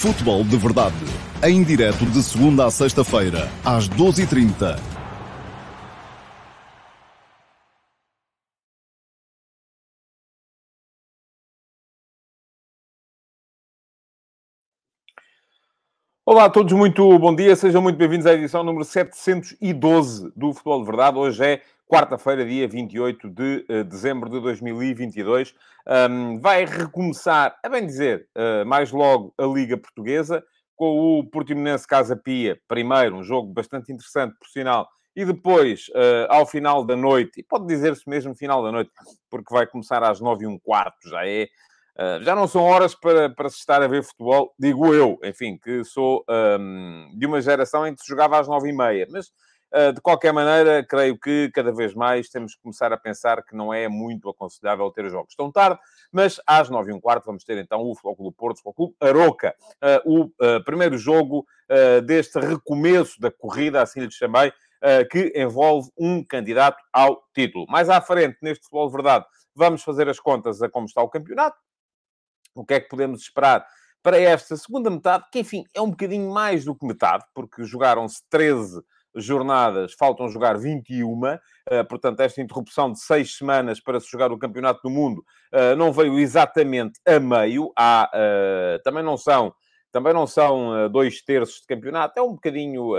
Futebol de Verdade, em direto de segunda a sexta-feira, às 12h30. Olá a todos, muito bom dia, sejam muito bem-vindos à edição número 712 do Futebol de Verdade. Hoje é quarta-feira, dia 28 de uh, dezembro de 2022. Um, vai recomeçar, a bem dizer, uh, mais logo a Liga Portuguesa, com o Portimonense Casa Pia, primeiro, um jogo bastante interessante, por sinal, e depois, uh, ao final da noite, e pode dizer-se mesmo final da noite, porque vai começar às nove e um quarto, já é já não são horas para, para se estar a ver futebol, digo eu, enfim, que sou um, de uma geração em que se jogava às nove e meia, mas de qualquer maneira, creio que cada vez mais temos que começar a pensar que não é muito aconselhável ter os jogos tão tarde, mas às nove e um quarto vamos ter então o Futebol do Porto, o Clube Aroca, uh, o primeiro jogo deste recomeço da corrida, assim lhe chamei, que envolve um candidato ao título. Mais à frente, neste Futebol de Verdade, vamos fazer as contas a como está o campeonato, o que é que podemos esperar para esta segunda metade, que enfim é um bocadinho mais do que metade, porque jogaram-se 13 jornadas, faltam jogar 21, uh, eh, portanto, esta interrupção de seis semanas para se jogar o Campeonato do Mundo uh, não veio exatamente a meio, há, uh, também não são. Também não são dois terços de campeonato, é um bocadinho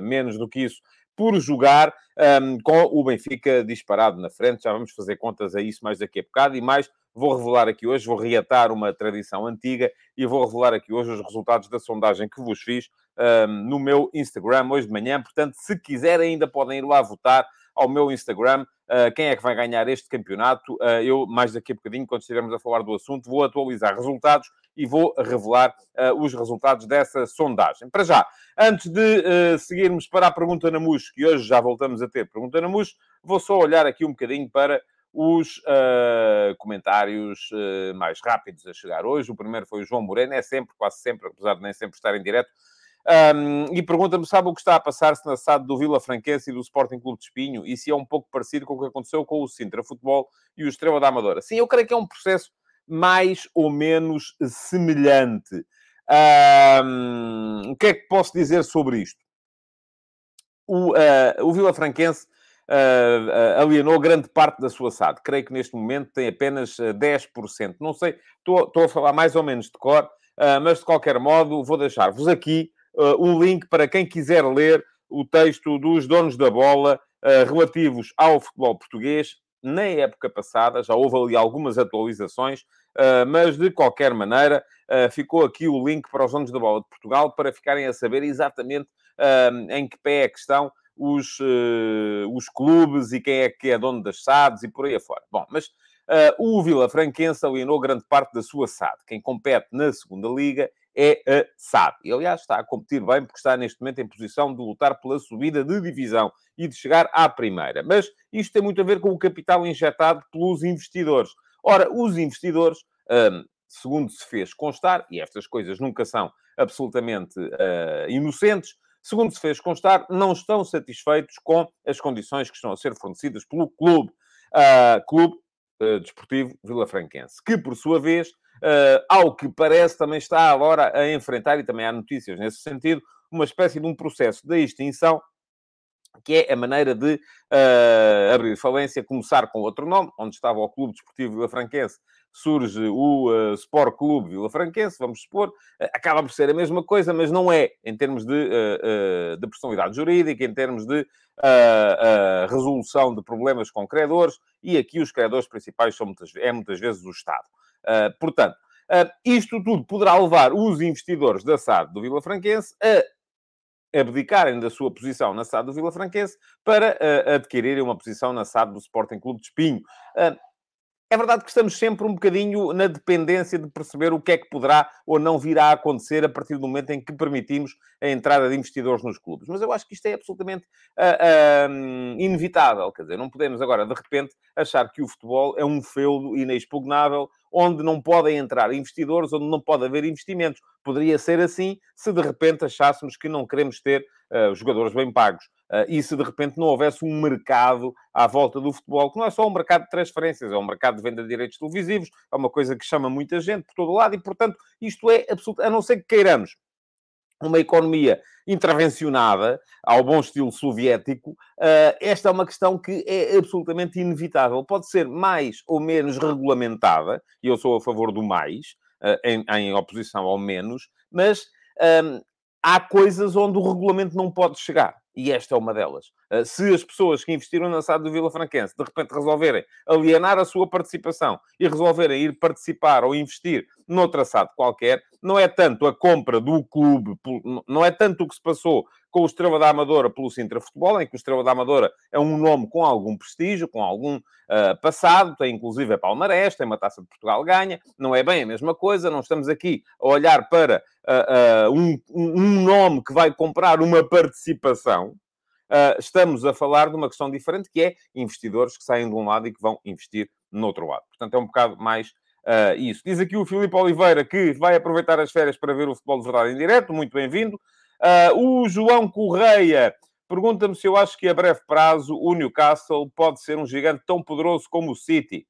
menos do que isso por jogar, um, com o Benfica disparado na frente. Já vamos fazer contas a isso mais daqui a bocado e mais Vou revelar aqui hoje, vou reatar uma tradição antiga e vou revelar aqui hoje os resultados da sondagem que vos fiz um, no meu Instagram hoje de manhã. Portanto, se quiserem, ainda podem ir lá votar ao meu Instagram. Uh, quem é que vai ganhar este campeonato? Uh, eu, mais daqui a bocadinho, quando estivermos a falar do assunto, vou atualizar resultados e vou revelar uh, os resultados dessa sondagem. Para já, antes de seguirmos para a pergunta na MUS, que hoje já voltamos a ter pergunta na MUS, vou só olhar aqui um bocadinho para os uh, comentários uh, mais rápidos a chegar hoje. O primeiro foi o João Moreno, é sempre, quase sempre, apesar de nem sempre estar em direto, um, e pergunta-me, sabe o que está a passar-se na SAD do Vila Franquense e do Sporting Clube de Espinho? E se é um pouco parecido com o que aconteceu com o Sintra Futebol e o Estrela da Amadora? Sim, eu creio que é um processo mais ou menos semelhante. Um, o que é que posso dizer sobre isto? O, uh, o Vila Franquense uh, alienou grande parte da sua SAD. Creio que neste momento tem apenas 10%. Não sei, estou, a falar mais ou menos de cor, uh, mas de qualquer modo vou deixar-vos aqui uh, um link para quem quiser ler o texto dos donos da bola relativos ao futebol português. Na época passada já houve ali algumas atualizações, mas de qualquer maneira ficou aqui o link para os donos da bola de Portugal para ficarem a saber exatamente em que pé é que estão os, uh, os clubes e quem é que é dono das SADs e por aí afora. Bom, mas uh, o Vila Franquense alienou grande parte da sua SAD. Quem compete na segunda liga é a SAD. E, aliás, está a competir bem porque está neste momento em posição de lutar pela subida de divisão e de chegar à primeira. Mas isto tem muito a ver com o capital injetado pelos investidores. Ora, os investidores, um, segundo se fez constar, e estas coisas nunca são absolutamente uh, inocentes, segundo se fez constar, não estão satisfeitos com as condições que estão a ser fornecidas pelo clube, uh, Clube uh, Desportivo Vila Franquense, que, por sua vez, uh, ao que parece, também está agora a enfrentar, e também há notícias nesse sentido, uma espécie de um processo de extinção que é a maneira de uh, abrir falência, começar com outro nome, onde estava o Clube Desportivo Vila Franquense, surge o uh, Sport Clube Vila Franquense, vamos supor, uh, acaba por ser a mesma coisa, mas não é em termos de, uh, de personalidade jurídica, em termos de resolução de problemas com credores, e aqui os credores principais são muitas, é muitas vezes o Estado. Portanto, isto tudo poderá levar os investidores da SAD do Vila Franquense a abdicarem da sua posição na SAD do Vila Franquense para uh, adquirirem uma posição na SAD do Sporting Clube de Espinho. Uh, é verdade que estamos sempre um bocadinho na dependência de perceber o que é que poderá ou não virá a acontecer a partir do momento em que permitimos a entrada de investidores nos clubes. Mas eu acho que isto é absolutamente uh, inevitável. Quer dizer, não podemos agora, de repente, achar que o futebol é um feudo inexpugnável onde não podem entrar investidores, onde não pode haver investimentos. Poderia ser assim se de repente achássemos que não queremos ter uh, jogadores bem pagos. Uh, e se de repente não houvesse um mercado à volta do futebol, que não é só um mercado de transferências, é um mercado de venda de direitos televisivos, é uma coisa que chama muita gente por todo lado e, portanto, isto é absoluto, a não ser que queiramos uma economia intervencionada, ao bom estilo soviético, uh, esta é uma questão que é absolutamente inevitável. Pode ser mais ou menos regulamentada, e eu sou a favor do mais, uh, em, em, oposição ao menos, mas um, há coisas onde o regulamento não pode chegar. E esta é uma delas. Uh, se as pessoas que investiram na SAD do Vila Franquense de repente resolverem alienar a sua participação e resolverem ir participar ou investir noutra SAD qualquer, não é tanto a compra do clube, não é tanto o que se passou com o Estrela da Amadora pelo Sintra Futebol, em que o Estrela da Amadora é um nome com algum prestígio, com algum uh, passado, tem inclusive a Palmarés, tem uma Taça de Portugal ganha, não é bem a mesma coisa, não estamos aqui a olhar para uh, uh, um, um nome que vai comprar uma participação, Uh, estamos a falar de uma questão diferente, que é investidores que saem de um lado e que vão investir no outro lado. Portanto, é um bocado mais uh, isso. Diz aqui o Filipe Oliveira que vai aproveitar as férias para ver o futebol de verdade em direto. Muito bem-vindo. Uh, o João Correia pergunta-me se eu acho que a breve prazo o Newcastle pode ser um gigante tão poderoso como o City.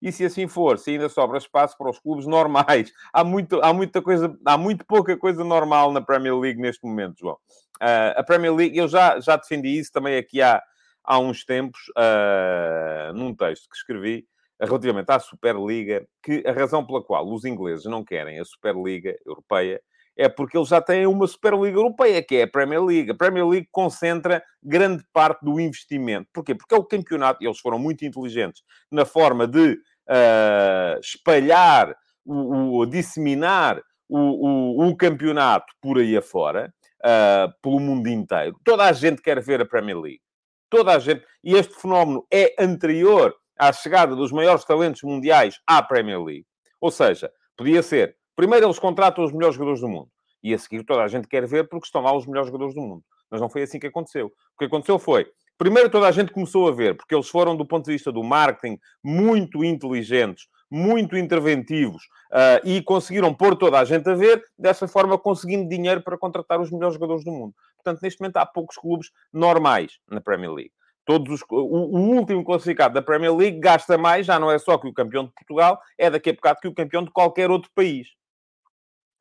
E se assim for, se ainda sobra espaço para os clubes normais, há, muito, há muita coisa, há muito pouca coisa normal na Premier League neste momento, João. Uh, a Premier League, eu já, já defendi isso também aqui há, há uns tempos, uh, num texto que escrevi, relativamente à Superliga, que a razão pela qual os ingleses não querem a Superliga Europeia é porque eles já têm uma Superliga Europeia, que é a Premier League. A Premier League concentra grande parte do investimento. Porquê? Porque é o campeonato, e eles foram muito inteligentes na forma de uh, espalhar, o, o disseminar o, o, o, campeonato por aí afora, uh, pelo mundo inteiro. Toda a gente quer ver a Premier League. Toda a gente. E este fenómeno é anterior à chegada dos maiores talentos mundiais à Premier League. Ou seja, podia ser Primeiro eles contratam os melhores jogadores do mundo. E a seguir toda a gente quer ver porque estão lá os melhores jogadores do mundo. Mas não foi assim que aconteceu. O que aconteceu foi, primeiro toda a gente começou a ver, porque eles foram, do ponto de vista do marketing, muito inteligentes, muito interventivos uh, e conseguiram pôr toda a gente a ver, dessa forma conseguindo dinheiro para contratar os melhores jogadores do mundo. Portanto, neste momento há poucos clubes normais na Premier League. Todos os, o, o, último classificado da Premier League gasta mais, já não é só que o campeão de Portugal, é daqui a bocado que o campeão de qualquer outro país.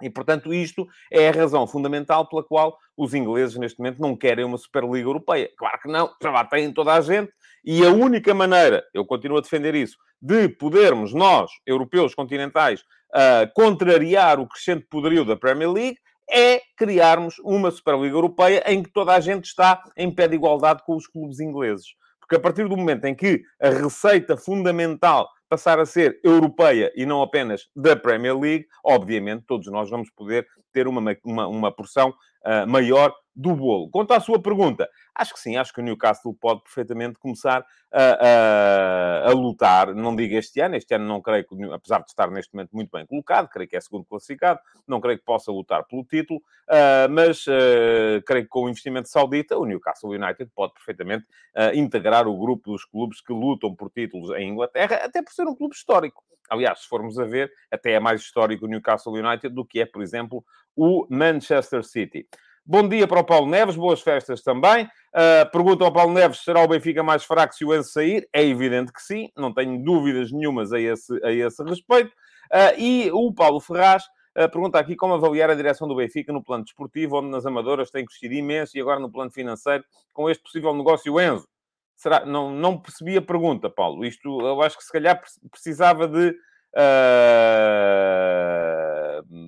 E, portanto, isto é a razão fundamental pela qual os ingleses, neste momento, não querem uma Superliga Europeia. Claro que não, já têm toda a gente. E a única maneira, eu continuo a defender isso, de podermos, nós, europeus continentais, uh, contrariar o crescente poderio da Premier League é criarmos uma Superliga Europeia em que toda a gente está em pé de igualdade com os clubes ingleses. Porque a partir do momento em que a receita fundamental passar a ser europeia e não apenas da Premier League, obviamente todos nós vamos poder ter uma, uma, uma porção uh, maior do bolo. Quanto à sua pergunta, acho que sim, acho que o Newcastle pode perfeitamente começar a, a, a, lutar, não digo este ano, este ano não creio que, apesar de estar neste momento muito bem colocado, creio que é segundo classificado, não creio que possa lutar pelo título, uh, mas uh, creio que com o investimento saudita, o Newcastle United pode perfeitamente uh, integrar o grupo dos clubes que lutam por títulos em Inglaterra, até por ser um clube histórico. Aliás, se formos a ver, até é mais histórico o Newcastle United do que é, por exemplo, o Manchester City. Bom dia para o Paulo Neves, boas festas também. Uh, pergunta ao Paulo Neves: será o Benfica mais fraco se o Enzo sair? É evidente que sim, não tenho dúvidas nenhumas a esse, a esse respeito. Uh, e o Paulo Ferraz uh, pergunta aqui como avaliar a direção do Benfica no plano desportivo, onde nas amadoras tem crescido imenso, e agora no plano financeiro, com este possível negócio Enzo. Será? Não, não percebi a pergunta, Paulo. Isto eu acho que se calhar precisava de. Uh,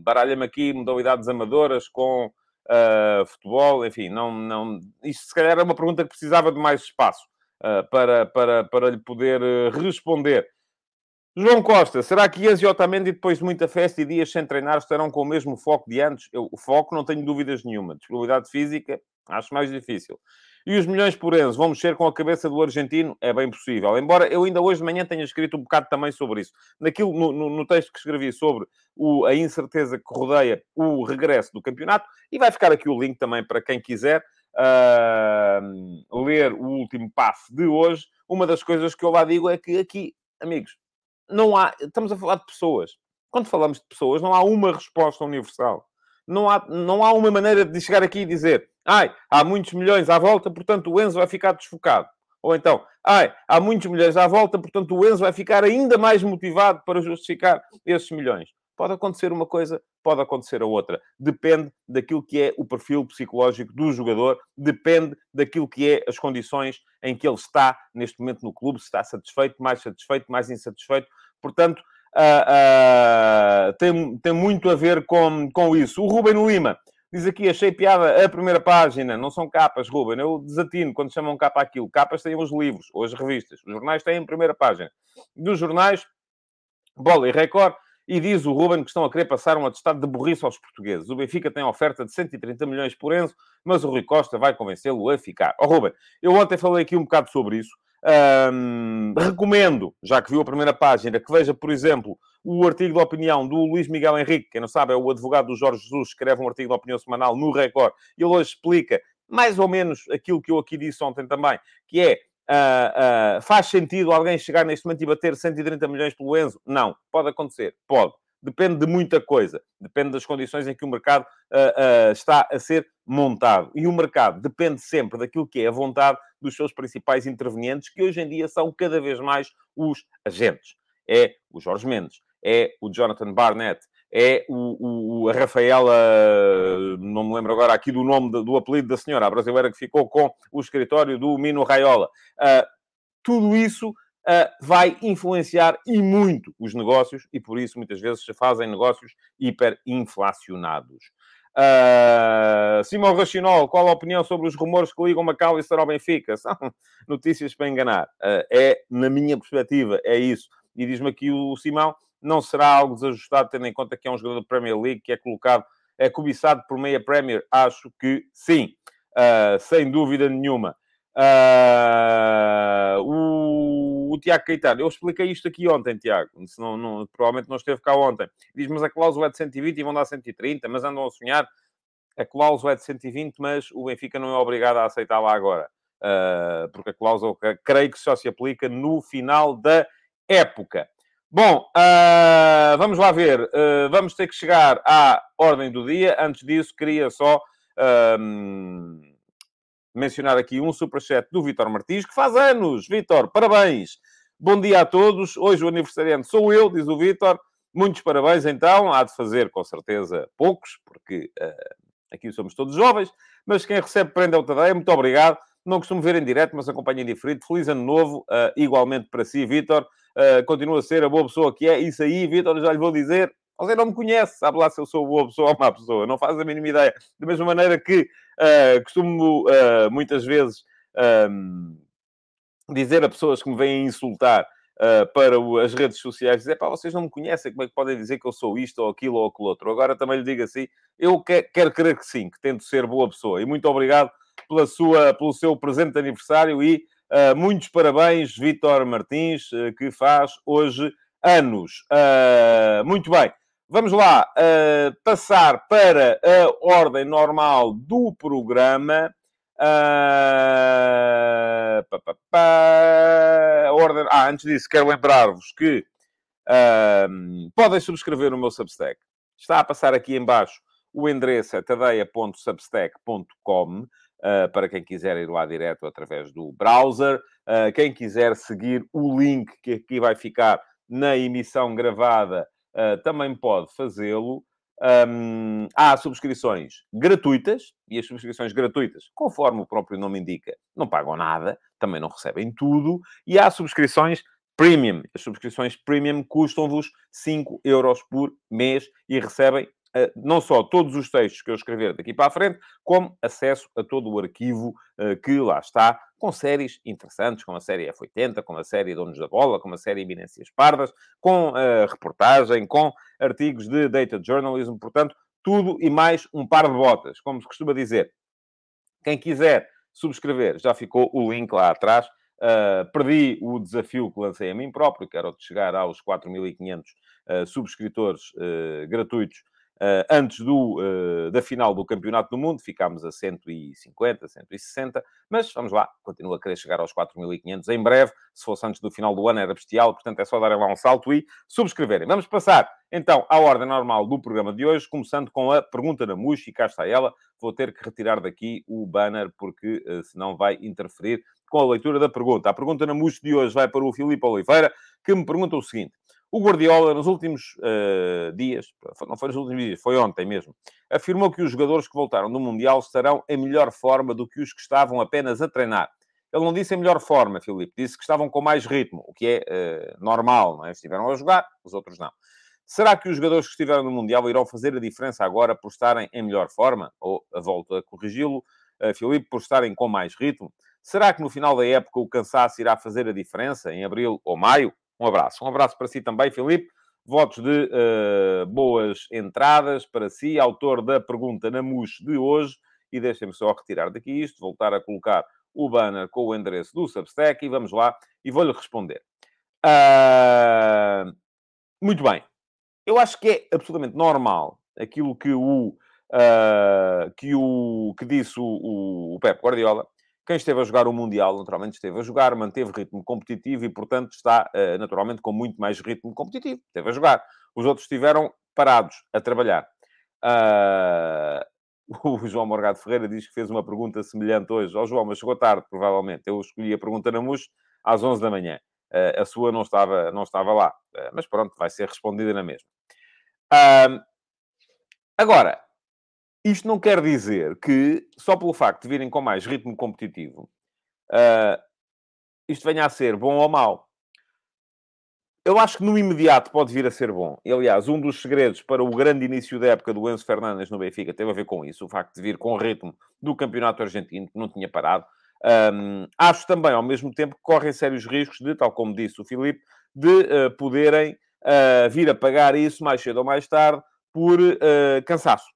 Baralha-me aqui modalidades amadoras com uh, futebol, enfim, não, não, isto se calhar é uma pergunta que precisava de mais espaço uh, para, para, para lhe poder uh, responder. João Costa, será que Ias e Otamendi, depois de muita festa e dias sem treinar, estarão com o mesmo foco de antes? Eu, o foco não tenho dúvidas nenhuma. Disponibilidade física, acho mais difícil. E os milhões por Enzo vão mexer com a cabeça do argentino? É bem possível. Embora eu ainda hoje de manhã tenha escrito um bocado também sobre isso. Naquilo, no, no, no texto que escrevi sobre o, a incerteza que rodeia o regresso do campeonato. E vai ficar aqui o link também para quem quiser uh, ler o último passo de hoje. Uma das coisas que eu lá digo é que aqui, amigos, não há... Estamos a falar de pessoas. Quando falamos de pessoas, não há uma resposta universal. Não há, não há uma maneira de chegar aqui e dizer ai, há muitos milhões à volta, portanto o Enzo vai ficar desfocado. Ou então, ai, há muitos milhões à volta, portanto o Enzo vai ficar ainda mais motivado para justificar esses milhões. Pode acontecer uma coisa, pode acontecer a outra. Depende daquilo que é o perfil psicológico do jogador, depende daquilo que é as condições em que ele está neste momento no clube, se está satisfeito, mais satisfeito, mais insatisfeito. Portanto, uh, uh, tem, tem muito a ver com, com isso. O Ruben Lima diz aqui, achei piada a primeira página. Não são capas, Ruben. Eu desatino quando chamam capa aquilo. Capas têm os livros ou as revistas. Os jornais têm a primeira página. Dos jornais, Bola e Record e diz o Ruben que estão a querer passar um atestado de burrice aos portugueses. O Benfica tem oferta de 130 milhões por Enzo, mas o Rui Costa vai convencê-lo a ficar. Ó oh, Ruben, eu ontem falei aqui um bocado sobre isso. Um, recomendo, já que viu a primeira página, que veja, por exemplo, o artigo de opinião do Luís Miguel Henrique, quem não sabe é o advogado do Jorge Jesus, escreve um artigo de opinião semanal no Record, e ele hoje explica mais ou menos aquilo que eu aqui disse ontem também, que é Uh, uh, faz sentido alguém chegar neste momento e bater 130 milhões pelo Enzo? Não. Pode acontecer? Pode. Depende de muita coisa. Depende das condições em que o mercado uh, está a ser montado. E o mercado depende sempre daquilo que é a vontade dos seus principais intervenientes, que hoje em dia são cada vez mais os agentes. É o Jorge Mendes, é o Jonathan Barnett, é o, o, a Rafaela, não me lembro agora aqui do nome, do, do apelido da senhora, a brasileira que ficou com o escritório do Mino Raiola. Uh, tudo isso uh, vai influenciar e muito os negócios e por isso muitas vezes se fazem negócios hiperinflacionados. Uh, Simão Rachinol, qual a opinião sobre os rumores que ligam McAllister ao Benfica? São notícias para enganar. Uh, é, na minha perspectiva, é isso. E diz-me aqui o Simão, não será algo desajustado, tendo em conta que é um jogador da Premier League, que é colocado, é cobiçado por meia Premier? Acho que sim, uh, sem dúvida nenhuma. O, o, Tiago Caetano, eu expliquei isto aqui ontem, Tiago, não, não, provavelmente não esteve cá ontem. Diz, mas a cláusula é de 120 e vão dar 130, mas andam a sonhar. A cláusula é de 120, mas o Benfica não é obrigado a aceitá-la agora. Uh, porque a cláusula, creio que só se aplica no final da época. Bom, uh, vamos lá ver. Uh, vamos ter que chegar à ordem do dia. Antes disso, queria só uh, mencionar aqui um superchat do Vitor Martins, que faz anos. Vitor, parabéns. Bom dia a todos. Hoje o aniversariante sou eu, diz o Vitor. Muitos parabéns, então. Há de fazer, com certeza, poucos, porque aqui somos todos jovens. Mas quem recebe prenda ao Tadeia, muito obrigado. Não costumo ver em direto, mas acompanho em diferido. Feliz ano novo, igualmente para si, Vitor uh, continua a ser a boa pessoa que é. Isso aí, Vitor, já lhe vou dizer. Você não me conhece, sabe lá se eu sou boa pessoa ou má pessoa, não faz a mínima ideia. Da mesma maneira que uh, costumo uh, muitas vezes um, dizer a pessoas que me vêm insultar Uh, para o, as redes sociais, dizer, pá, vocês não me conhecem, como é que podem dizer que eu sou isto ou aquilo ou aquilo outro? Agora também lhe digo assim, eu que, quero crer que sim, que tento ser boa pessoa. E muito obrigado pela sua, pelo seu presente aniversário e muitos parabéns, Vítor Martins, que faz hoje anos. Muito bem. Vamos lá passar para a ordem normal do programa. Uh, pá, pá, pá, ordem... Ah, antes disso, quero lembrar-vos que podem subscrever o meu Substack. Está a passar aqui embaixo o endereço é tadeia.substack.com. Uh, para quem quiser ir lá direto através do browser. Uh, quem quiser seguir o link que aqui vai ficar na emissão gravada, uh, também pode fazê-lo. Um, há subscrições gratuitas, e as subscrições gratuitas, conforme o próprio nome indica, não pagam nada, também não recebem tudo, e há subscrições premium. As subscrições premium custam-vos 5 euros por mês e recebem não só todos os textos que eu escrever daqui para a frente, como acesso a todo o arquivo eh, que lá está, com séries interessantes, como a série F80, como a série Donos da Bola, como a série Eminências Pardas, com uh, reportagem, com artigos de data journalism, portanto, tudo e mais um par de botas, como se costuma dizer. Quem quiser subscrever, já ficou o link lá atrás. Uh, perdi o desafio que lancei a mim próprio, que era o de chegar aos 4.500 uh, subscritores uh, gratuitos antes do, uh, da final do Campeonato do Mundo, ficámos a 150, 160, mas vamos lá, continua a querer chegar aos 4.500 em breve. Se fosse antes do final do ano, era bestial, portanto é só darem lá um salto e subscreverem. Vamos passar então à ordem normal do programa de hoje, começando com a pergunta da Mush, e cá está ela. Vou ter que retirar daqui o banner, porque uh, senão vai interferir com a leitura da pergunta. A pergunta na Mush de hoje vai para o Filipe Oliveira, que me pergunta o seguinte. O Guardiola, nos últimos uh, dias, não foi nos últimos dias, foi ontem mesmo, afirmou que os jogadores que voltaram do Mundial estarão em melhor forma do que os que estavam apenas a treinar. Ele não disse em melhor forma, Filipe, disse que estavam com mais ritmo, o que é uh, normal, não é? Estiveram a jogar, os outros não. Será que os jogadores que estiveram no Mundial irão fazer a diferença agora por estarem em melhor forma? Ou, a volta a corrigi-lo, uh, Filipe, por estarem com mais ritmo? Será que no final da época o cansaço irá fazer a diferença, em abril ou maio? Um abraço. Um abraço para si também, Filipe. Votos de uh, boas entradas para si, autor da pergunta na MUS de hoje. E deixem-me só retirar daqui isto, voltar a colocar o banner com o endereço do Substack e vamos lá e vou-lhe responder. Uh, muito bem. Eu acho que é absolutamente normal aquilo que o, uh, que, o que disse o, o Pep Guardiola, quem esteve a jogar o Mundial, naturalmente, esteve a jogar, manteve ritmo competitivo e, portanto, está, uh, naturalmente, com muito mais ritmo competitivo. Esteve a jogar. Os outros estiveram parados, a trabalhar. Uh, o João Morgado Ferreira diz que fez uma pergunta semelhante hoje. Ó oh, João, mas chegou tarde, provavelmente. Eu escolhi a pergunta na MUS às 11 da manhã. Uh, a sua não estava, não estava lá. mas pronto, vai ser respondida na mesma. agora, isto não quer dizer que, só pelo facto de virem com mais ritmo competitivo, uh, isto venha a ser bom ou mau. Eu acho que no imediato pode vir a ser bom. E, aliás, um dos segredos para o grande início da época do Enzo Fernandes no Benfica teve a ver com isso, o facto de vir com o ritmo do campeonato argentino, que não tinha parado. Um, acho também, ao mesmo tempo, que correm sérios riscos de, tal como disse o Filipe, de uh, poderem uh, vir a pagar isso mais cedo ou mais tarde por cansaço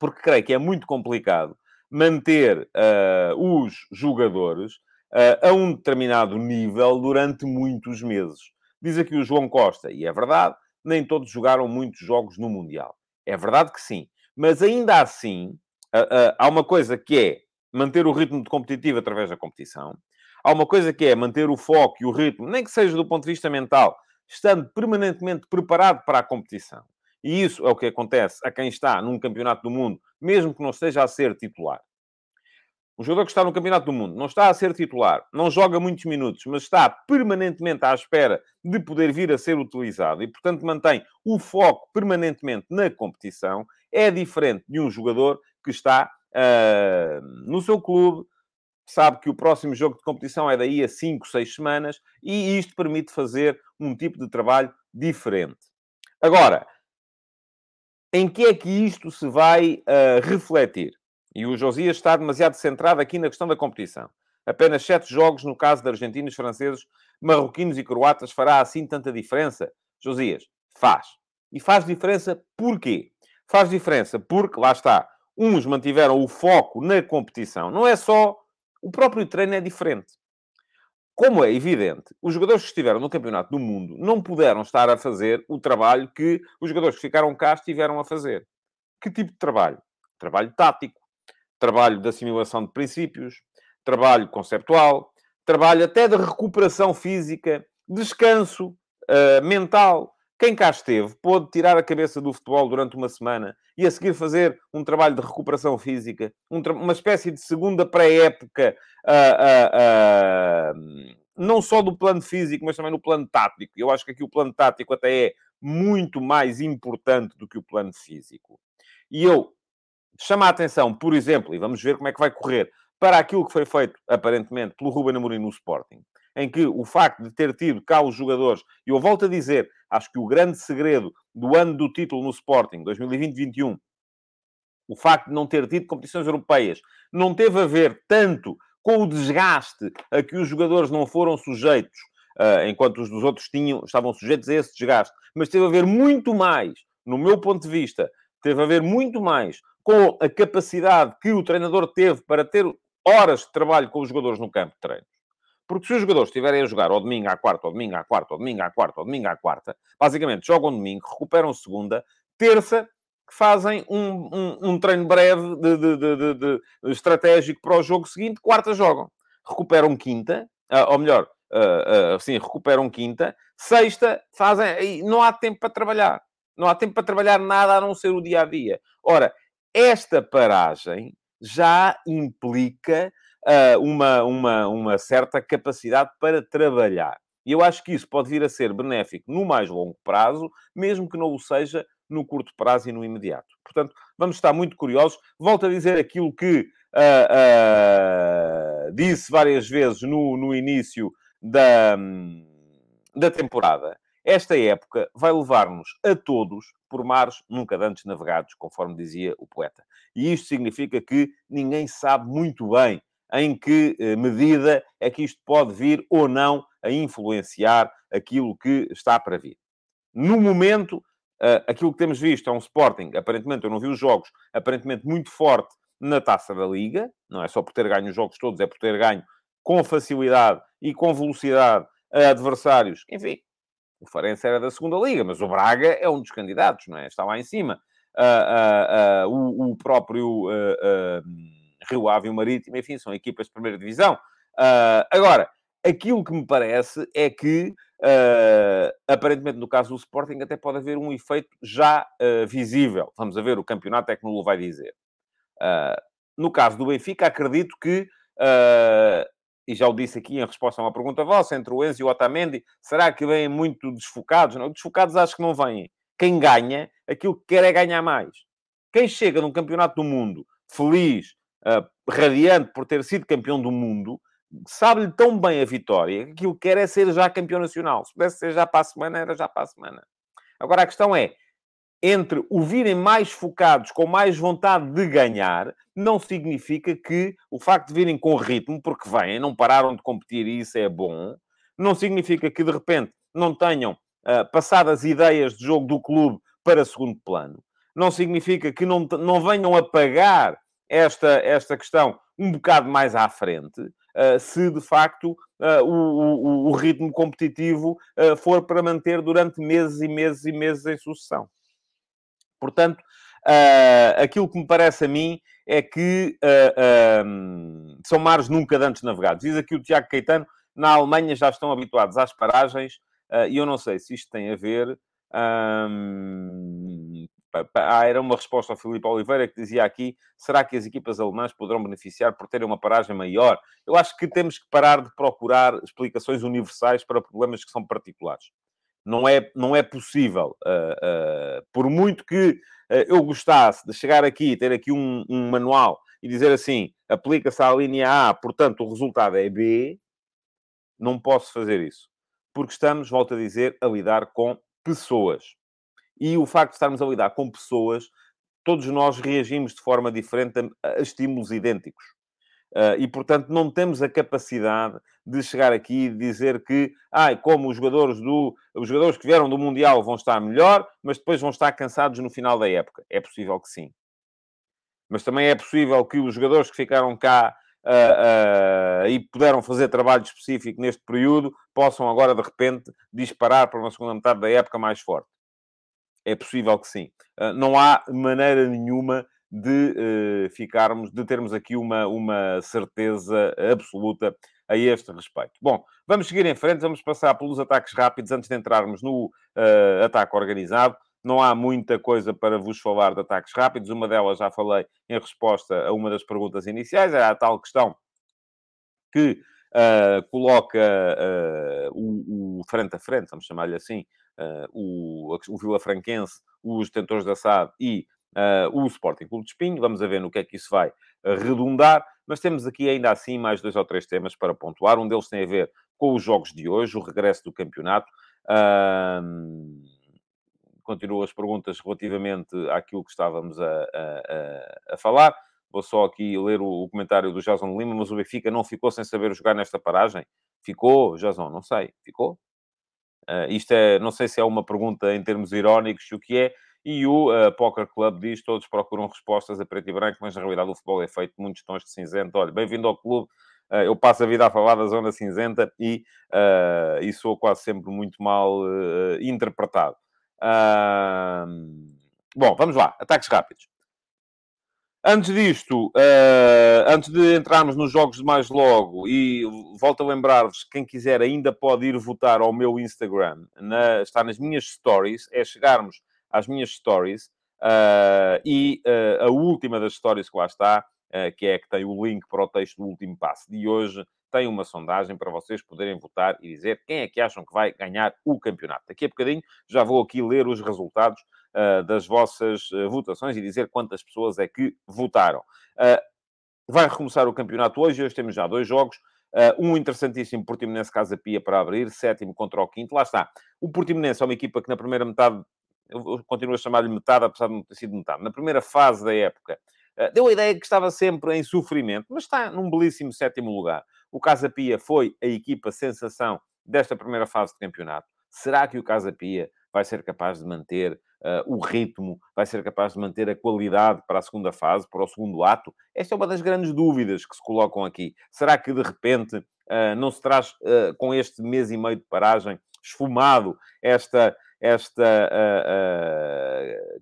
porque creio que é muito complicado manter uh, os jogadores uh, a um determinado nível durante muitos meses. Diz aqui o João Costa, e é verdade, nem todos jogaram muitos jogos no Mundial. É verdade que sim. Mas ainda assim, uh, há uma coisa que é manter o ritmo de competitivo através da competição. Há uma coisa que é manter o foco e o ritmo, nem que seja do ponto de vista mental, estando permanentemente preparado para a competição. E isso é o que acontece a quem está num campeonato do mundo, mesmo que não esteja a ser titular. Um jogador que está no Campeonato do Mundo não está a ser titular, não joga muitos minutos, mas está permanentemente à espera de poder vir a ser utilizado e, portanto, mantém o foco permanentemente na competição, é diferente de um jogador que está uh, no seu clube, sabe que o próximo jogo de competição é daí a 5, 6 semanas e isto permite fazer um tipo de trabalho diferente. Agora, em que é que isto se vai uh, refletir? E o Josias está demasiado centrado aqui na questão da competição. Apenas sete jogos no caso de argentinos, franceses, marroquinos e croatas fará assim tanta diferença? Josias, faz. E faz diferença porquê? Faz diferença porque, lá está, uns mantiveram o foco na competição. Não é só... O próprio treino é diferente. Como é evidente, os jogadores que estiveram no Campeonato do Mundo não puderam estar a fazer o trabalho que os jogadores que ficaram cá estiveram a fazer. Que tipo de trabalho? Trabalho tático, trabalho de assimilação de princípios, trabalho conceptual, trabalho até de recuperação física, descanso uh, mental. Quem cá esteve pôde tirar a cabeça do futebol durante uma semana e a seguir fazer um trabalho de recuperação física, um uma espécie de segunda pré-época, uh, uh, uh, não só do plano físico, mas também no plano tático. Eu acho que aqui o plano tático até é muito mais importante do que o plano físico. E eu chamo a atenção, por exemplo, e vamos ver como é que vai correr, para aquilo que foi feito, aparentemente, pelo Ruben Amorim no Sporting em que o facto de ter tido cá os jogadores, e eu volto a dizer, acho que o grande segredo do ano do título no Sporting, 2020-21, o facto de não ter tido competições europeias, não teve a ver tanto com o desgaste a que os jogadores não foram sujeitos, uh, enquanto os dos outros tinham, estavam sujeitos a esse desgaste, mas teve a ver muito mais, no meu ponto de vista, teve a ver muito mais com a capacidade que o treinador teve para ter horas de trabalho com os jogadores no campo de treino. Porque se os jogadores estiverem a jogar ao domingo à quarta, ao domingo à quarta, ao domingo à quarta, ao domingo à quarta, basicamente jogam domingo, recuperam segunda, Terça, fazem um, um, um treino breve de, de, de, estratégico para o jogo seguinte. Quarta, jogam. Recuperam quinta, ou melhor, uh, sim, recuperam quinta. Sexta, fazem... Não há tempo para trabalhar. Não há tempo para trabalhar nada a não ser o dia a dia. Ora, esta paragem já implica uma, uma, uma certa capacidade para trabalhar. E eu acho que isso pode vir a ser benéfico no mais longo prazo, mesmo que não o seja no curto prazo e no imediato. Portanto, vamos estar muito curiosos. Volto a dizer aquilo que uh, uh, disse várias vezes no, no início da, da temporada. Esta época vai levar-nos a todos por mares nunca antes navegados, conforme dizia o poeta. E isto significa que ninguém sabe muito bem em que eh, medida é que isto pode vir ou não a influenciar aquilo que está para vir. No momento, eh, aquilo que temos visto é um Sporting, aparentemente, eu não vi os jogos, aparentemente muito forte na taça da Liga, não é só por ter ganho os jogos todos, é por ter ganho com facilidade e com velocidade a adversários. Enfim, o Farense era da segunda Liga, mas o Braga é um dos candidatos, não é? Está lá em cima. Uh, uh, uh, o, o, próprio Rio Ave e o Marítimo, enfim, são equipas de primeira divisão. agora, aquilo que me parece é que, aparentemente, no caso do Sporting, até pode haver um efeito já visível. Vamos a ver, o campeonato é que não o vai dizer. no caso do Benfica, acredito que e já o disse aqui em resposta a uma pergunta vossa, entre o Enzo e o Otamendi, será que vêm muito desfocados? Não, desfocados acho que não vêm. Quem ganha, aquilo que quer é ganhar mais. Quem chega num campeonato do mundo feliz, uh, radiante por ter sido campeão do mundo, sabe-lhe tão bem a vitória que aquilo que quer é ser já campeão nacional. Se pudesse ser já para a semana, era já para a semana. Agora a questão é, entre o virem mais focados, com mais vontade de ganhar, não significa que o facto de virem com ritmo, porque vêm, não pararam de competir e isso é bom, não significa que de repente não tenham uh, passado as ideias de jogo do clube para segundo plano. Não significa que não, não venham a pagar esta, esta questão um bocado mais à frente, uh, se de facto uh, o, o, o, ritmo competitivo for para manter durante meses e meses e meses em sucessão. Portanto, uh, aquilo que me parece a mim é que uh, uh, são mares nunca antes navegados. Diz aqui o Tiago Caetano, na Alemanha já estão habituados às paragens, e eu não sei se isto tem a ver... Um, ah, era uma resposta ao Filipe Oliveira que dizia aqui: será que as equipas alemãs poderão beneficiar por terem uma paragem maior? Eu acho que temos que parar de procurar explicações universais para problemas que são particulares. Não é, não é possível. Uh, uh, por muito que uh, eu gostasse de chegar aqui, ter aqui um, um manual e dizer assim, aplica-se à linha A, portanto o resultado é B, não posso fazer isso. Porque estamos, volto a dizer, a lidar com pessoas. E o facto de estarmos a lidar com pessoas, todos nós reagimos de forma diferente a, estímulos idênticos. Uh, e, portanto, não temos a capacidade de chegar aqui e dizer que, ai, como os jogadores, do, os jogadores que vieram do Mundial vão estar melhor, mas depois vão estar cansados no final da época. É possível que sim. Mas também é possível que os jogadores que ficaram cá uh, uh, e puderam fazer trabalho específico neste período possam agora, de repente, disparar para uma segunda metade da época mais forte. É possível que sim. não há maneira nenhuma de uh, ficarmos, de termos aqui uma, uma certeza absoluta a este respeito. Bom, vamos seguir em frente, vamos passar pelos ataques rápidos antes de entrarmos no uh, ataque organizado. Não há muita coisa para vos falar de ataques rápidos. Uma delas já falei em resposta a uma das perguntas iniciais, era a tal questão que uh, coloca uh, o, o, frente a frente, vamos chamar-lhe assim, o, o Vila Franquense, os detentores da SAD e uh, o Sporting Clube de Espinho. Vamos a ver no que é que isso vai redundar. Mas temos aqui ainda assim mais dois ou três temas para pontuar. Um deles tem a ver com os jogos de hoje, o regresso do campeonato. Continuo as perguntas relativamente àquilo que estávamos a, a, a, falar. Vou só aqui ler o, o, comentário do Jason Lima, mas o Benfica não ficou sem saber jogar nesta paragem? Ficou, Jason? Não sei. Ficou? Uh, isto é, não sei se é uma pergunta em termos irónicos, o que é, e o uh, Poker Club diz: todos procuram respostas a preto e branco, mas na realidade o futebol é feito de muitos tons de cinzento. Olha, bem-vindo ao clube. Uh, eu passo a vida a falar da zona cinzenta e, uh, e sou quase sempre muito mal uh, interpretado. Bom, vamos lá. Ataques rápidos. Antes disto, uh, antes de entrarmos nos jogos de mais logo, e volto a lembrar-vos, quem quiser ainda pode ir votar ao meu Instagram, na, está nas minhas stories, é chegarmos às minhas stories, uh, e uh, a última das stories que lá está, que é que tem o link para o texto do último passo de hoje, tem uma sondagem para vocês poderem votar e dizer quem é que acham que vai ganhar o campeonato. Daqui a bocadinho já vou aqui ler os resultados das vossas uh, votações e dizer quantas pessoas é que votaram. Uh, vai recomeçar o campeonato hoje, hoje temos já dois jogos. um interessantíssimo Portimonense Casa Pia para abrir, sétimo contra o quinto. Lá está. O Portimonense é uma equipa que na primeira metade, eu continuo a chamar-lhe metade, apesar de não ter sido metade, na primeira fase da época, deu a ideia que estava sempre em sofrimento, mas está num belíssimo sétimo lugar. O Casa Pia foi a equipa sensação desta primeira fase de campeonato. Será que o Casa Pia vai ser capaz de manter uh, o ritmo, vai ser capaz de manter a qualidade para a segunda fase, para o segundo ato? Esta é uma das grandes dúvidas que se colocam aqui. Será que, de repente, uh, não se traz, uh, com este mês e meio de paragem, esfumado esta, esta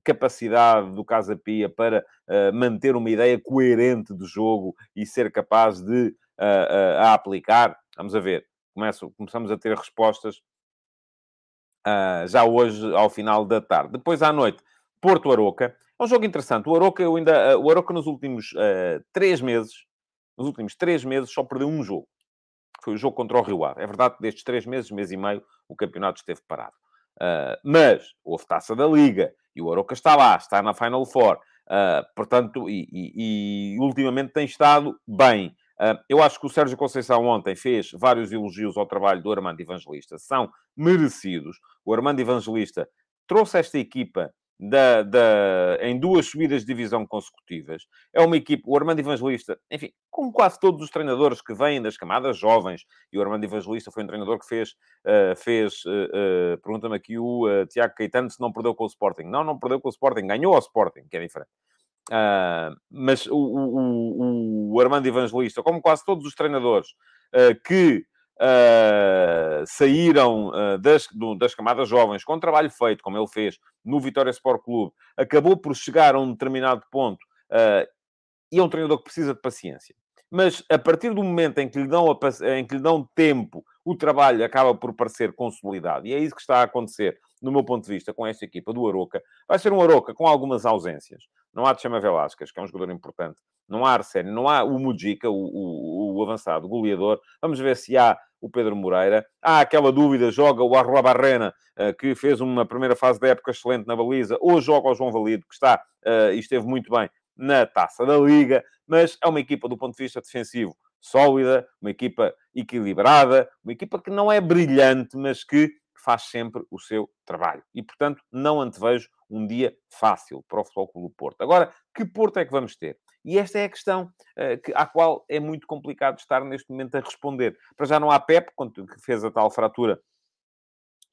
capacidade do Casa Pia para manter uma ideia coerente de jogo e ser capaz de a aplicar? Vamos a ver. Começo, começamos a ter respostas uh, já hoje ao final da tarde. Depois à noite, Porto Aroca. É um jogo interessante. O Aroca, eu ainda, uh, o Aroca nos últimos uh, três meses, nos últimos três meses, só perdeu um jogo. Foi o jogo contra o Rio Ave. É verdade que destes três meses, mês e meio, o campeonato esteve parado. Uh, mas houve taça da Liga e o Aroca está lá, está na Final Four. Portanto, e, e, e, ultimamente tem estado bem. Uh, eu acho que o Sérgio Conceição ontem fez vários elogios ao trabalho do Armando Evangelista, são merecidos. O Armando Evangelista trouxe esta equipa da, da, em duas subidas de divisão consecutivas. É uma equipe, o Armando Evangelista, enfim, como quase todos os treinadores que vêm das camadas jovens, e o Armando Evangelista foi um treinador que fez, uh, fez uh, uh, pergunta-me aqui o Tiago Caetano se não perdeu com o Sporting. Não, não perdeu com o Sporting, ganhou ao Sporting, que é diferente. Uh, mas o, o, o, Armando Evangelista, como quase todos os treinadores uh, que uh, saíram das, do, das camadas jovens com trabalho feito, como ele fez no Vitória Sport Clube, acabou por chegar a um determinado ponto e é um treinador que precisa de paciência. Mas a partir do momento em que lhe dão, a, em que lhe dão tempo, o trabalho acaba por parecer consolidado. E é isso que está a acontecer, no meu ponto de vista, com esta equipa do Aroca. Vai ser um Aroca com algumas ausências. Não há Chama Velasquez, que é um jogador importante. Não há Arsénio, não há o Mujica, o, o, o, avançado, o goleador. Vamos ver se há o Pedro Moreira. Há aquela dúvida, joga o Arroa Barrena, eh, que fez uma primeira fase da época excelente na baliza, ou joga o João Valido, que está eh, e esteve muito bem na taça da Liga, mas é uma equipa, do ponto de vista defensivo, sólida, uma equipa equilibrada, uma equipa que não é brilhante, mas que faz sempre o seu trabalho. E, portanto, não antevejo um dia fácil para o Futebol Clube do Porto. Agora, que Porto é que vamos ter? E esta é a questão uh, que, à qual é muito complicado estar neste momento a responder. Para já não há Pep, que fez a tal fratura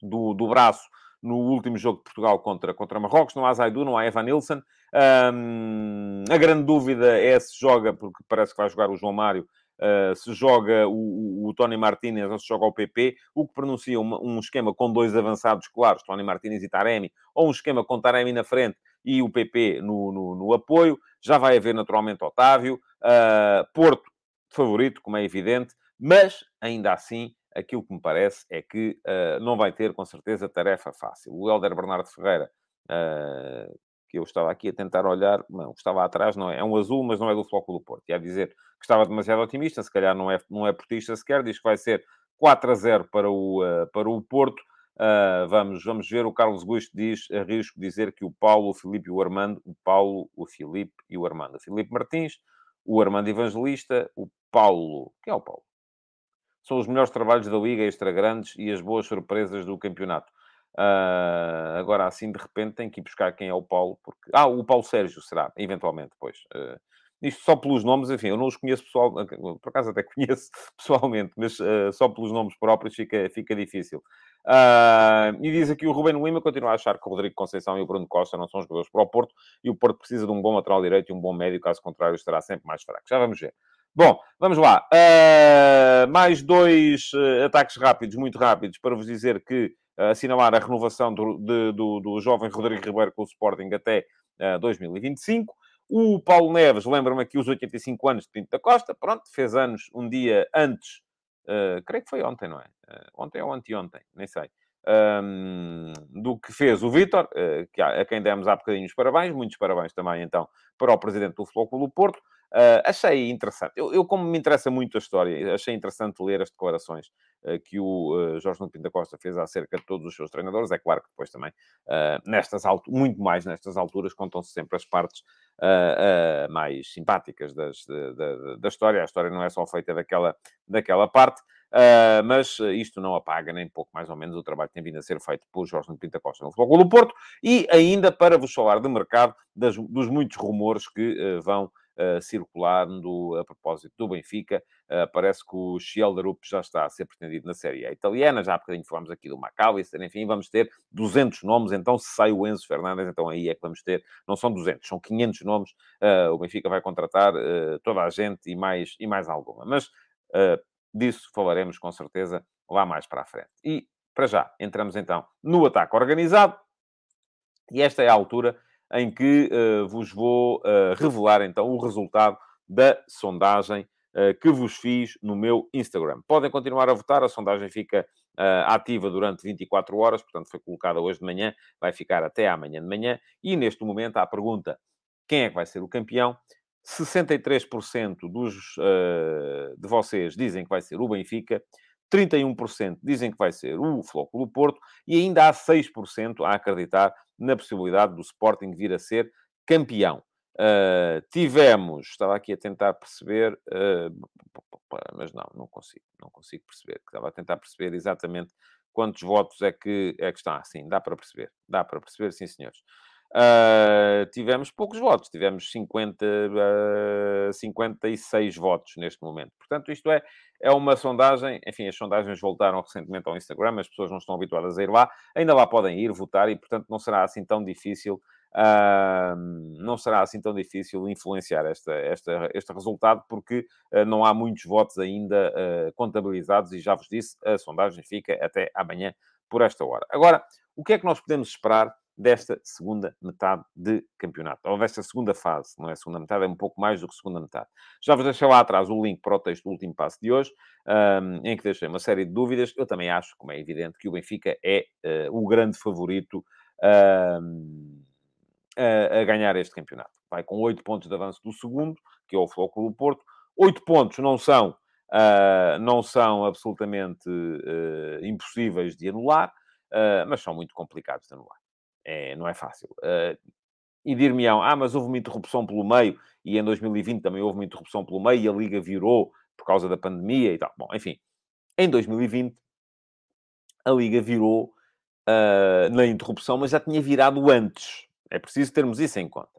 do, do braço no último jogo de Portugal contra, contra Marrocos. Não há Zaidu, não há Evan Nilsson. Um, a grande dúvida é se joga, porque parece que vai jogar o João Mário, uh, se joga o, o, Tony Martínez ou se joga o PP, o que pronuncia uma, um esquema com dois avançados claros, Tony Martínez e Taremi, ou um esquema com Taremi na frente e o PP no, no, no apoio. Já vai haver naturalmente Otávio. Uh, Porto, favorito, como é evidente, mas ainda assim aquilo que me parece é que uh, não vai ter, com certeza, tarefa fácil. O Helder Bernardo Ferreira, que eu estava aqui a tentar olhar, não, estava atrás, não é, é um azul, mas não é do Flóculo do Porto. E a dizer que estava demasiado otimista, se calhar não é, não é portista sequer, diz que vai ser 4 a 0 para o, uh, para o Porto. vamos, vamos ver, o Carlos Gusto diz, arrisco dizer que o Paulo, o Filipe e o Armando, o Paulo, o Filipe e o Armando. O Filipe Martins, o Armando Evangelista, o Paulo, quem é o Paulo? são os melhores trabalhos da Liga Extra Grandes e as boas surpresas do campeonato. Uh, agora, assim, de repente, tem que ir buscar quem é o Paulo, porque... Ah, o Paulo Sérgio será, eventualmente, depois. Uh, isto só pelos nomes, enfim, eu não os conheço pessoal, por acaso até conheço pessoalmente, mas uh, só pelos nomes próprios fica, fica difícil. Uh, e diz aqui o Ruben Lima, continua a achar que o Rodrigo Conceição e o Bruno Costa não são jogadores para o Porto, e o Porto precisa de um bom lateral direito e um bom médio, caso contrário estará sempre mais fraco. Já vamos ver. Bom, vamos lá. Uh, mais dois ataques rápidos, muito rápidos, para vos dizer que assinalar a renovação do, de, do, do jovem Rodrigo Ribeiro com o Sporting até 2025. O Paulo Neves, lembra-me aqui os 85 anos de Pinto da Costa, pronto, fez anos um dia antes, uh, creio que foi ontem, não é? Uh, ontem ou anteontem, nem sei. Um, do que fez o Vítor, uh, que, a quem demos há bocadinho os parabéns, muitos parabéns também, então, para o presidente do Futebol do Porto. Uh, achei interessante. Eu, eu, como me interessa muito a história, achei interessante ler as declarações uh, que o uh, Jorge Nuno Pinto Costa fez acerca de todos os seus treinadores. É claro que depois também, nestas alturas, muito mais nestas alturas, contam-se sempre as partes mais simpáticas das, de, de, da história. A história não é só feita daquela, daquela parte. Uh, mas isto não apaga nem pouco mais ou menos o trabalho que tem vindo a ser feito por Jorge Nuno Pinta Costa no Futebol do Porto e ainda para vos falar de mercado, das, dos muitos rumores que uh, vão circulando a propósito do Benfica. Uh, parece que o Schielderup já está a ser pretendido na Série A italiana, já há bocadinho falamos aqui do McAllister, enfim, vamos ter 200 nomes, então se sai o Enzo Fernandes, então aí é que vamos ter, não são 200, são 500 nomes, uh, o Benfica vai contratar toda a gente e mais, e mais alguma. Mas disso falaremos com certeza lá mais para a frente. E, para já, entramos então no ataque organizado, e esta é a altura em que uh, vos vou uh, revelar então o resultado da sondagem uh, que vos fiz no meu Instagram. Podem continuar a votar, a sondagem fica ativa durante 24 horas, portanto foi colocada hoje de manhã, vai ficar até amanhã de manhã, e neste momento há a pergunta: quem é que vai ser o campeão? 63% dos, de vocês dizem que vai ser o Benfica, 31% dizem que vai ser o Flóculo Porto e ainda há 6% a acreditar na possibilidade do Sporting vir a ser campeão. Uh, tivemos, estava aqui a tentar perceber, uh, mas não, não consigo, não consigo perceber. Estava a tentar perceber exatamente quantos votos é que, é que está. Sim, dá para perceber, dá para perceber, sim, senhores. Uh, tivemos poucos votos, tivemos 50, uh, 56 votos neste momento. Portanto, isto é, é uma sondagem, enfim, as sondagens voltaram recentemente ao Instagram, as pessoas não estão habituadas a ir lá, ainda lá podem ir votar e, portanto, não será assim tão difícil, uh, não será assim tão difícil influenciar esta, esta, este resultado, porque uh, não há muitos votos ainda contabilizados e já vos disse, a sondagem fica até amanhã por esta hora. Agora, o que é que nós podemos esperar desta segunda metade de campeonato, ou desta segunda fase, não é segunda metade, é um pouco mais do que segunda metade. Já vos deixei lá atrás o link para o texto do último passo de hoje, em que deixei uma série de dúvidas. Eu também acho, como é evidente, que o Benfica é uh, o grande favorito a, ganhar este campeonato. Vai com 8 pontos de avanço do segundo, que é o Flóculo do Porto. 8 pontos não são, uh, não são absolutamente uh, impossíveis de anular, mas são muito complicados de anular é, não é fácil. Uh, e dir-me-ão, ah, mas houve uma interrupção pelo meio, e em 2020 também houve uma interrupção pelo meio, e a Liga virou por causa da pandemia e tal. Bom, enfim, em 2020 a Liga virou uh, na interrupção, mas já tinha virado antes. É preciso termos isso em conta.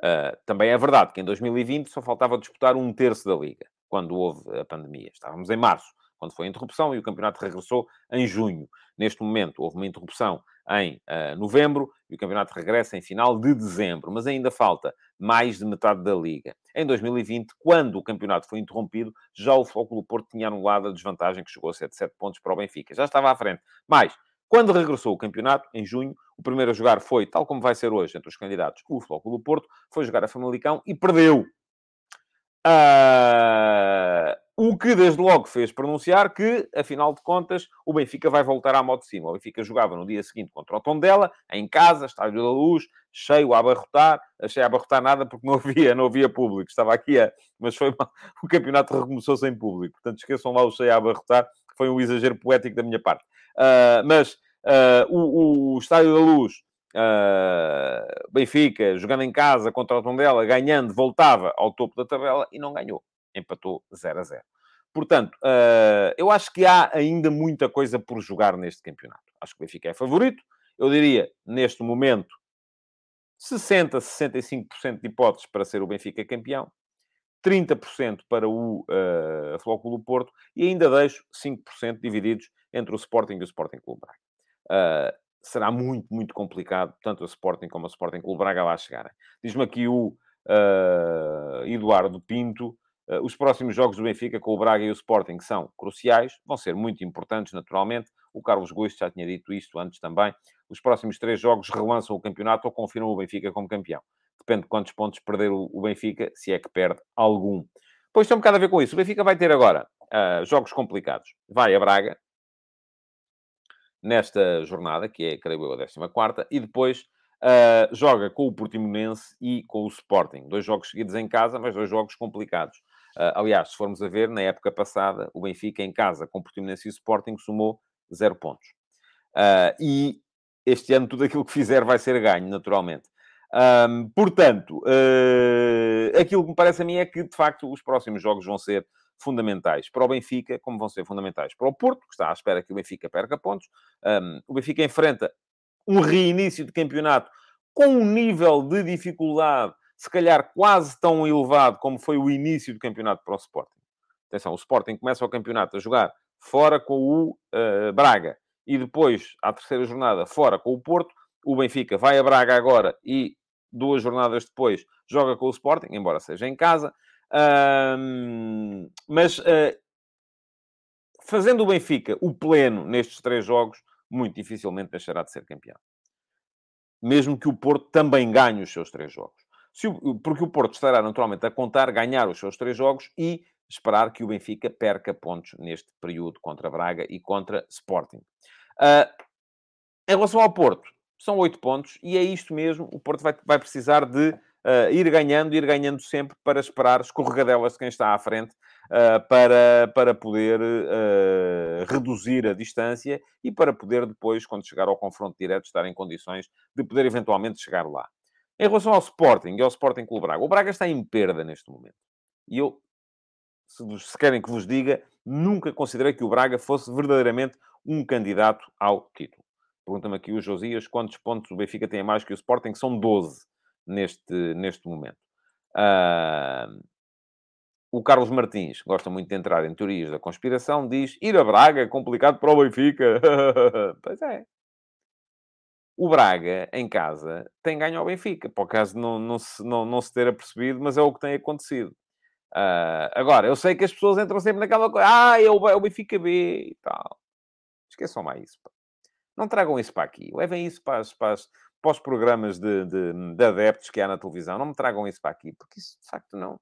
Uh, também é verdade que em 2020 só faltava disputar um terço da Liga, quando houve a pandemia. Estávamos em março, quando foi a interrupção, e o campeonato regressou em junho. Neste momento, houve uma interrupção em uh, novembro e o campeonato regressa em final de dezembro, mas ainda falta mais de metade da liga. Em 2020, quando o campeonato foi interrompido, já o Flóculo Porto tinha anulado a desvantagem que chegou a 7, 7 pontos para o Benfica. Já estava à frente. Mas, quando regressou o campeonato, em junho, o primeiro a jogar foi, tal como vai ser hoje entre os candidatos, o Flóculo Porto, foi jogar a Famalicão e perdeu. Uh, o que, desde logo, fez pronunciar que, afinal de contas, o Benfica vai voltar à moto de cima. O Benfica jogava no dia seguinte contra o Tondela, em casa, estádio da luz, cheio a abarrotar. Achei a abarrotar nada porque não havia, não havia público. Estava aqui a... Mas foi mal. O campeonato recomeçou sem público. Portanto, esqueçam lá o cheio a abarrotar. Foi um exagero poético da minha parte. Uh, mas uh, o, o Estádio da Luz Uh, Benfica, jogando em casa contra o Tondela, ganhando, voltava ao topo da tabela e não ganhou empatou 0 a 0. Portanto, uh, eu acho que há ainda muita coisa por jogar neste campeonato. Acho que o Benfica é favorito. Eu diria, neste momento, 60, 65% de hipóteses para ser o Benfica campeão, 30% para o uh, Flóculo Porto e ainda deixo 5% divididos entre o Sporting e o Sporting Clube Braga. Uh, será muito, muito complicado, tanto o Sporting como o Sporting Clube Braga lá chegarem. Diz-me aqui o uh, Eduardo Pinto, eh, os próximos jogos do Benfica com o Braga e o Sporting são cruciais, vão ser muito importantes, naturalmente. O Carlos Gosto já tinha dito isto antes também. Os próximos três jogos relançam o campeonato ou confirmam o Benfica como campeão. Depende de quantos pontos perder o Benfica, se é que perde algum. Pois tem um bocado a ver com isso. O Benfica vai ter agora uh, jogos complicados. Vai a Braga, nesta jornada, que é, creio eu, a 14 e depois uh, joga com o Portimonense e com o Sporting. Dois jogos seguidos em casa, mas dois jogos complicados. Uh, aliás, se formos a ver, na época passada, o Benfica em casa com o Portimonense e o Sporting somou zero pontos. Uh, e este ano tudo aquilo que fizer vai ser ganho, naturalmente. Um, portanto, uh, aquilo que me parece a mim é que, de facto, os próximos jogos vão ser fundamentais para o Benfica, como vão ser fundamentais para o Porto, que está à espera que o Benfica perca pontos. Um, o Benfica enfrenta um reinício de campeonato com um nível de dificuldade, se calhar quase tão elevado como foi o início do campeonato para o Sporting. Atenção, o Sporting começa o campeonato a jogar fora com o uh, Braga e depois, à terceira jornada, fora com o Porto. O Benfica vai a Braga agora e duas jornadas depois joga com o Sporting, embora seja em casa. Mas uh, fazendo o Benfica o pleno nestes três jogos, muito dificilmente deixará de ser campeão. Mesmo que o Porto também ganhe os seus três jogos. O, porque o Porto estará naturalmente a contar ganhar os seus três jogos e esperar que o Benfica perca pontos neste período contra Braga e contra Sporting. Uh, em relação ao Porto, são oito pontos e é isto mesmo. O Porto vai, vai precisar de uh, ir ganhando, ir ganhando sempre para esperar escorregadelas de quem está à frente uh, para, para poder reduzir a distância e para poder depois, quando chegar ao confronto direto, estar em condições de poder eventualmente chegar lá. Em relação ao Sporting e ao Sporting Clube Braga, o Braga está em perda neste momento. E eu, se, se querem que vos diga, nunca considerei que o Braga fosse verdadeiramente um candidato ao título. Pergunta-me aqui o Josias quantos pontos o Benfica tem a mais que o Sporting. São 12 neste, neste momento. Uh, o Carlos Martins, gosta muito de entrar em teorias da conspiração, diz ir a Braga é complicado para o Benfica. pois é. O Braga, em casa, tem ganho ao Benfica. Por acaso não, não, se, não, não se ter apercebido, mas é o que tem acontecido. Uh, agora, eu sei que as pessoas entram sempre naquela coisa. Ah, é o, é o Benfica B e tal. Esqueçam mais isso. Pá. Não tragam isso para aqui. Levem isso para, as, para, as, para os programas de, de, de, adeptos que há na televisão. Não me tragam isso para aqui, porque isso, de facto, não...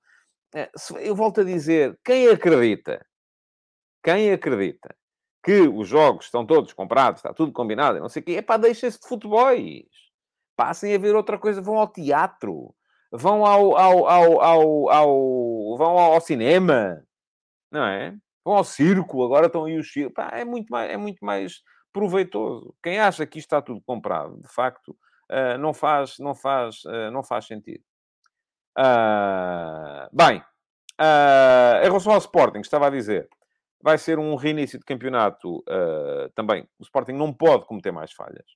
É, eu volto a dizer, quem acredita, quem acredita que os jogos estão todos comprados, está tudo combinado, não sei o quê, é pá, deixem-se de futebols. Passem a ver outra coisa, vão ao teatro, vão ao, ao, ao, ao, ao vão ao cinema, não é? Vão ao circo, agora estão aí os circos. Pá, é muito mais, é muito mais proveitoso. Quem acha que isto está tudo comprado, de facto, uh, não, faz, não, faz, uh, não faz sentido. Uh, bem, em relação ao Sporting, estava a dizer, vai ser um reinício de campeonato também. O Sporting não pode cometer mais falhas.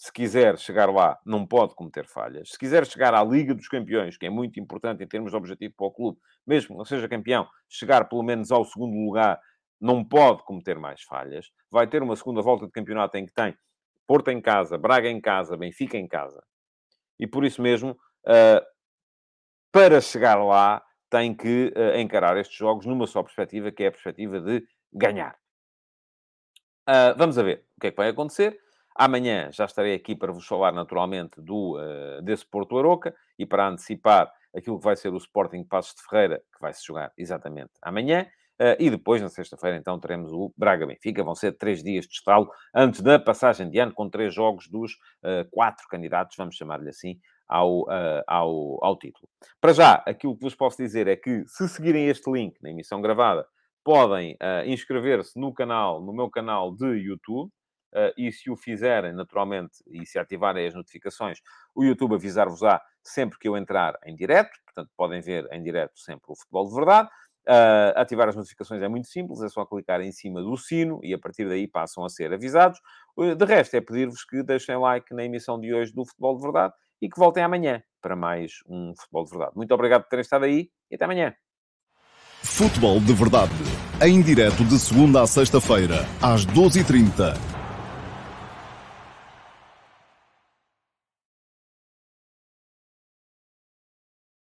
Se quiser chegar lá, não pode cometer falhas. Se quiser chegar à Liga dos Campeões, que é muito importante em termos de objetivo para o clube, mesmo que não seja campeão, chegar pelo menos ao segundo lugar não pode cometer mais falhas. Vai ter uma segunda volta de campeonato em que tem Porto em casa, Braga em casa, Benfica em casa. E por isso mesmo, uh, para chegar lá, tem que uh, encarar estes jogos numa só perspectiva, que é a perspectiva de ganhar. Uh, vamos a ver o que é que vai acontecer. Amanhã já estarei aqui para vos falar naturalmente do, desse Porto Aroca e para antecipar aquilo que vai ser o Sporting Passos de Ferreira, que vai se jogar exatamente amanhã. Uh, e depois, na sexta-feira, então, teremos o Braga-Benfica. Vão ser três dias de estalo antes da passagem de ano, com três jogos dos uh, quatro candidatos, vamos chamar-lhe assim, ao, uh, ao, ao título. Para já, aquilo que vos posso dizer é que, se seguirem este link na emissão gravada, podem inscrever-se no canal, no meu canal de YouTube. e se o fizerem, naturalmente, e se ativarem as notificações, o YouTube avisar-vos-á sempre que eu entrar em direto. Portanto, podem ver em direto sempre o Futebol de Verdade. Uh, ativar as notificações é muito simples, é só clicar em cima do sino e a partir daí passam a ser avisados. De resto, é pedir-vos que deixem like na emissão de hoje do Futebol de Verdade e que voltem amanhã para mais um Futebol de Verdade. Muito obrigado por terem estado aí e até amanhã. Futebol de Verdade, em direto de segunda a sexta-feira, às 12h30